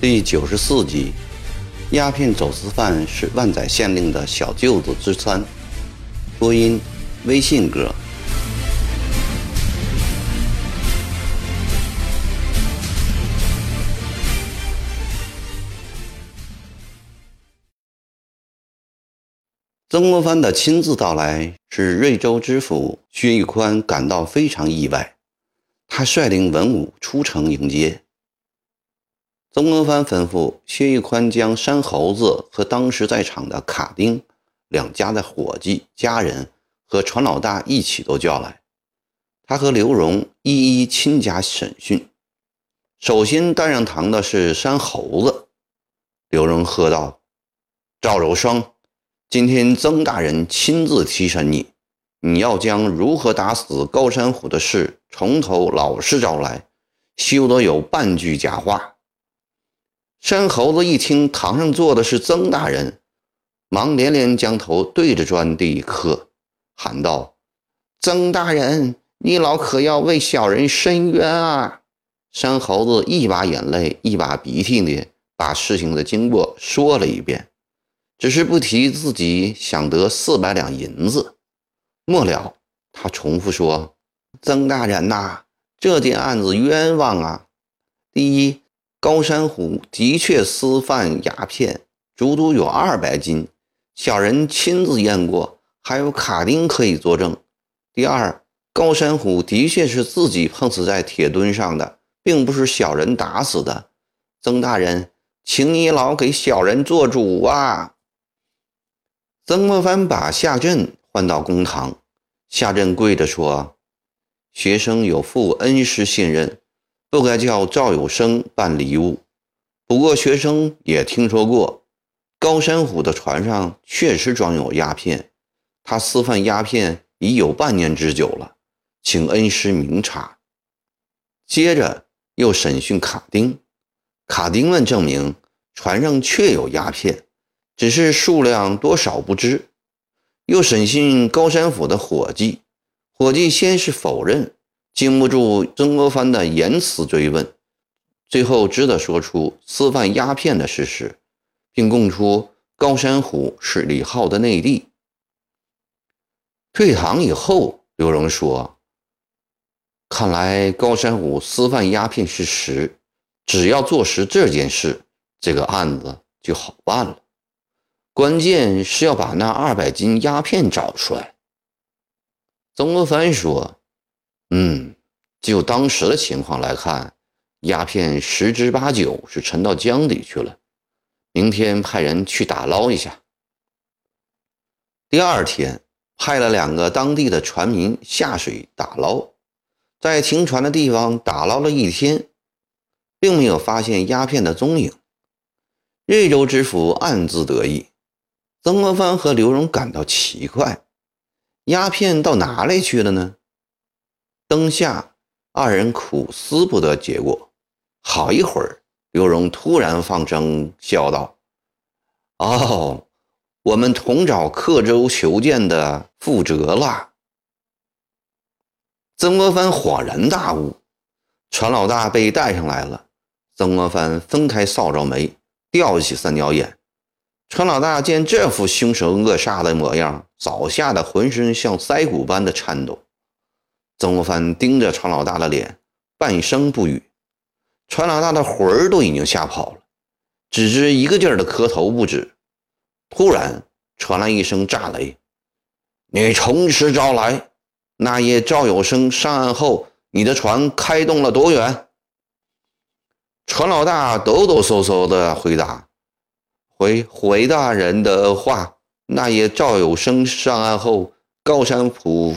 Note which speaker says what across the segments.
Speaker 1: 第九十四集，鸦片走私犯是万载县令的小舅子之三。播音：微信哥。曾国藩的亲自到来，使瑞州知府薛玉宽感到非常意外。他率领文武出城迎接。曾国藩吩咐薛玉宽将山猴子和当时在场的卡丁两家的伙计、家人和船老大一起都叫来，他和刘荣一一亲加审讯。首先带上堂的是山猴子，刘荣喝道：“赵柔霜，今天曾大人亲自提审你，你要将如何打死高山虎的事从头老实招来，休得有半句假话。”山猴子一听堂上坐的是曾大人，忙连连将头对着砖地磕，喊道：“曾大人，你老可要为小人伸冤啊！”山猴子一把眼泪一把鼻涕的把事情的经过说了一遍，只是不提自己想得四百两银子。末了，他重复说：“曾大人呐，这件案子冤枉啊！第一。”高山虎的确私贩鸦片，足足有二百斤，小人亲自验过，还有卡丁可以作证。第二，高山虎的确是自己碰死在铁墩上的，并不是小人打死的。曾大人，请你老给小人做主啊！曾国藩把夏镇唤到公堂，夏镇跪着说：“学生有负恩师信任。”不该叫赵有生办礼物。不过学生也听说过，高山虎的船上确实装有鸦片，他私贩鸦片已有半年之久了，请恩师明察。接着又审讯卡丁，卡丁们证明船上确有鸦片，只是数量多少不知。又审讯高山虎的伙计，伙计先是否认。经不住曾国藩的严词追问，最后只得说出私贩鸦片的事实，并供出高山虎是李浩的内弟。退堂以后，刘荣说：“看来高山虎私贩鸦片是实，只要坐实这件事，这个案子就好办了。关键是要把那二百斤鸦片找出来。”曾国藩说。嗯，就当时的情况来看，鸦片十之八九是沉到江底去了。明天派人去打捞一下。第二天，派了两个当地的船民下水打捞，在停船的地方打捞了一天，并没有发现鸦片的踪影。瑞州知府暗自得意，曾国藩和刘荣感到奇怪：鸦片到哪里去了呢？灯下，二人苦思不得结果。好一会儿，刘荣突然放声笑道：“哦，我们同找刻舟求剑的傅哲了。”曾国藩恍然大悟，船老大被带上来了。曾国藩分开扫帚眉，吊起三角眼。船老大见这副凶神恶煞的模样，早吓得浑身像腮骨般的颤抖。曾国藩盯着船老大的脸，半声不语。船老大的魂儿都已经吓跑了，只知一个劲儿的磕头不止。突然传来一声炸雷：“你从实招来！那夜赵有生上岸后，你的船开动了多远？”船老大抖抖嗖嗖的回答：“回回大人的话，那夜赵有生上岸后，高山浦。”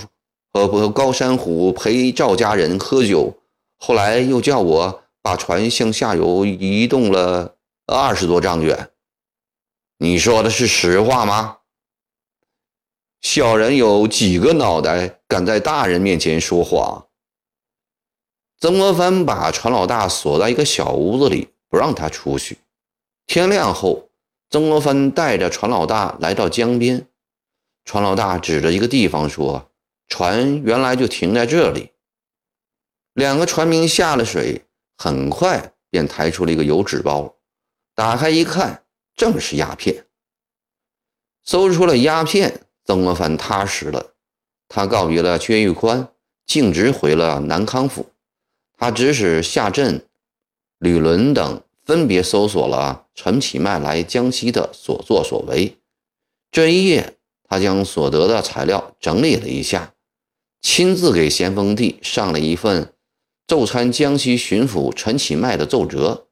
Speaker 1: 和高山虎陪赵家人喝酒，后来又叫我把船向下游移动了二十多丈远。你说的是实话吗？小人有几个脑袋，敢在大人面前说谎？曾国藩把船老大锁在一个小屋子里，不让他出去。天亮后，曾国藩带着船老大来到江边。船老大指着一个地方说：“船原来就停在这里。”两个船民下了水，很快便抬出了一个油纸包，打开一看，正是鸦片。搜出了鸦片，曾国藩踏实了。他告别了薛玉宽，径直回了南康府。他指使夏镇、吕伦等分别搜索了陈启迈来江西的所作所为。这一夜，他将所得的材料整理了一下，亲自给咸丰帝上了一份奏参江西巡抚陈启迈的奏折，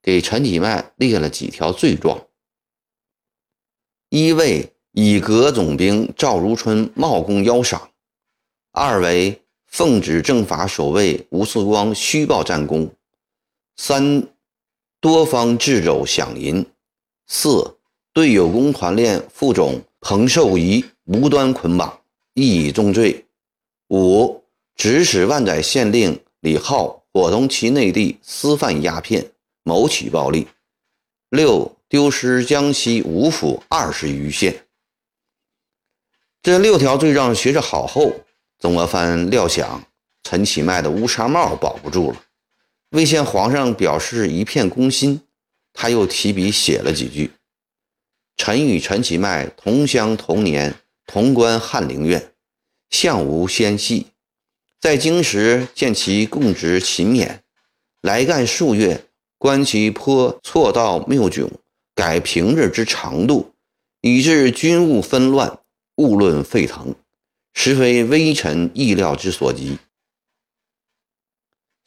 Speaker 1: 给陈启迈列了几条罪状：一为以革总兵赵如春冒功邀赏；二为奉旨正法守卫吴四光虚报战功；三多方掣肘响银；四。对有功团练副总彭寿仪无端捆绑，亦以重罪。五、指使万载县令李浩伙同其内地私贩鸦片，谋取暴利。六、丢失江西五府二十余县。这六条罪状学着好后，曾国藩料想陈启迈的乌纱帽保不住了，为向皇上表示一片公心，他又提笔写了几句。臣与陈其迈同乡同年，同观翰林院，相无纤细。在京时见其供职勤勉，来干数月，观其颇错道谬窘，改平日之长度，以致军务纷乱，务论沸腾，实非微臣意料之所及。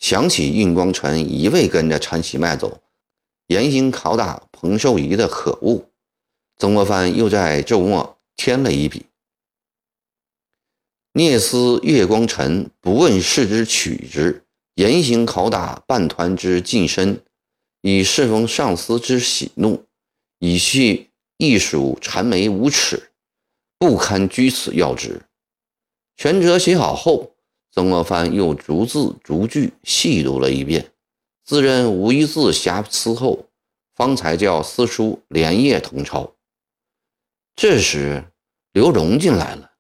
Speaker 1: 想起印光臣一味跟着陈其迈走，严刑拷打彭寿仪的可恶。曾国藩又在周末添了一笔：“聂司月光臣不问事之取之，严刑拷打半团之近身，以侍奉上司之喜怒，以系亦属谄媚无耻，不堪居此要职。”全折写好后，曾国藩又逐字逐句细读了一遍，自认无一字瑕疵后，方才叫四书连夜誊抄。这时，刘荣进来了。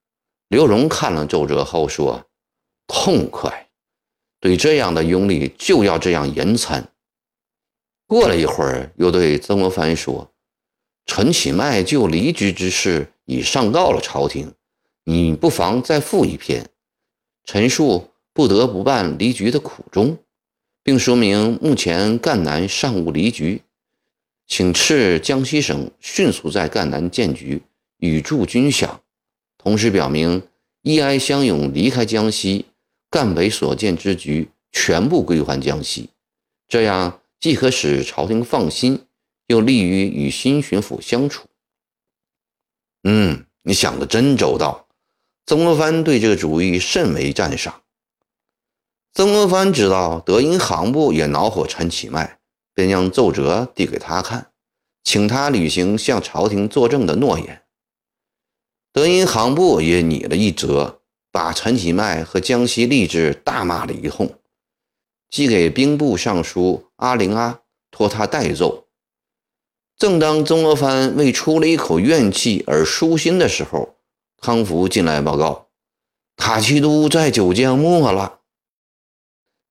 Speaker 1: 刘荣看了奏折后说：“痛快，对这样的拥立就要这样严参。”过了一会儿，又对曾国藩说：“陈启迈就离局之事已上告了朝廷，你不妨再复一篇，陈述不得不办离局的苦衷，并说明目前赣南尚无离局。”请赐江西省迅速在赣南建局，与驻军饷，同时表明义哀相勇离开江西，赣北所建之局全部归还江西。这样既可使朝廷放心，又利于与新巡抚相处。嗯，你想的真周到。曾国藩对这个主意甚为赞赏。曾国藩知道德银行部也恼火陈其迈。便将奏折递给他看，请他履行向朝廷作证的诺言。德银行部也拟了一折，把陈其迈和江西吏治大骂了一通，寄给兵部尚书阿灵阿，托他代奏。正当曾国藩为出了一口怨气而舒心的时候，康福进来报告，塔奇都在九江没了。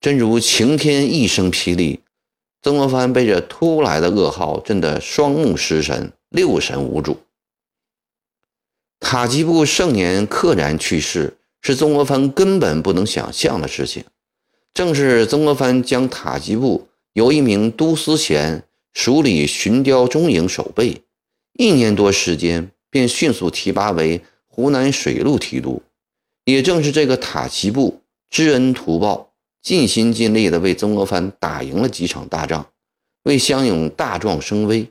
Speaker 1: 真如晴天一声霹雳。曾国藩被这突来的噩耗震得双目失神，六神无主。塔吉布盛年溘然去世，是曾国藩根本不能想象的事情。正是曾国藩将塔吉布由一名都司衔署理巡雕中营守备，一年多时间便迅速提拔为湖南水陆提督。也正是这个塔吉布知恩图报。尽心尽力地为曾国藩打赢了几场大仗，为湘勇大壮声威。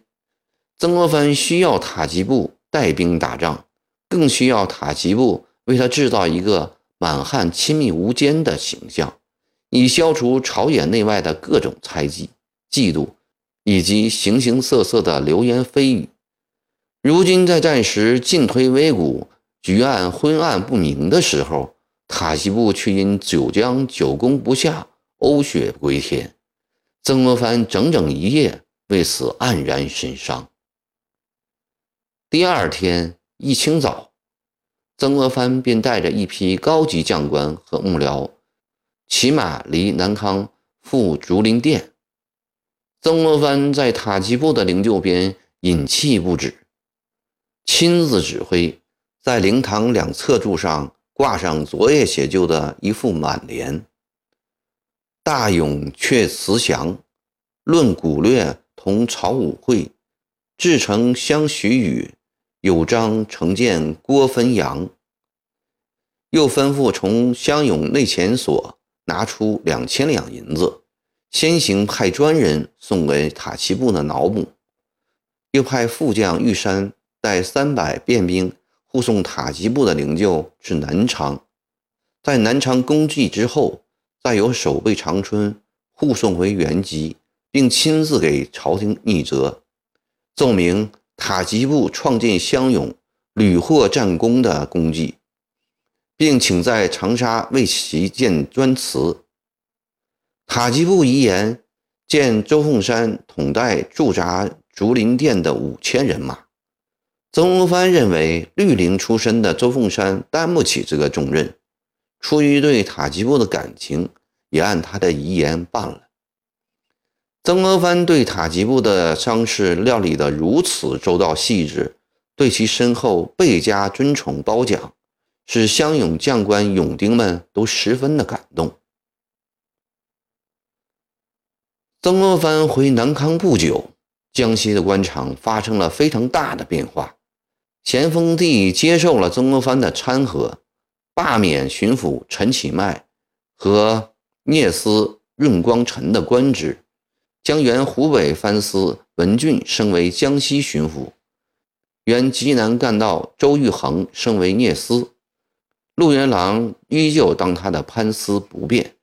Speaker 1: 曾国藩需要塔吉布带兵打仗，更需要塔吉布为他制造一个满汉亲密无间的形象，以消除朝野内外的各种猜忌、嫉妒以及形形色色的流言蜚语。如今在战时进退维谷、局案昏暗不明的时候。塔西布却因九江久攻不下，呕血归天。曾国藩整整一夜为此黯然神伤。第二天一清早，曾国藩便带着一批高级将官和幕僚，骑马离南康赴竹林殿。曾国藩在塔吉布的灵柩边饮泣不止，亲自指挥，在灵堂两侧柱上挂上昨夜写就的一副满联：“大勇却慈祥，论古略同曹武会，至诚相许语。”有章成见郭汾阳，又吩咐从湘勇内钱所拿出两千两银子，先行派专人送给塔奇布的脑部，又派副将玉山带三百便兵护送塔吉布的灵柩至南昌，在南昌公祭之后，再由守备长春护送回原籍，并亲自给朝廷拟折，奏明。塔吉布创建湘勇，屡获战功的功绩，并请在长沙为其建专祠。塔吉布遗言见周凤山统带驻扎竹林殿的五千人马。曾国藩认为绿林出身的周凤山担不起这个重任，出于对塔吉布的感情，也按他的遗言办了。曾国藩对塔吉布的伤势料理得如此周到细致，对其身后倍加尊崇褒奖，使湘勇将官、勇丁们都十分的感动。曾国藩回南康不久，江西的官场发生了非常大的变化。咸丰帝接受了曾国藩的参和，罢免巡抚陈启迈和聂司润光臣的官职。将原湖北藩司文俊升为江西巡抚，原济南干道周玉衡升为聂司，陆元郎依旧当他的藩司不变。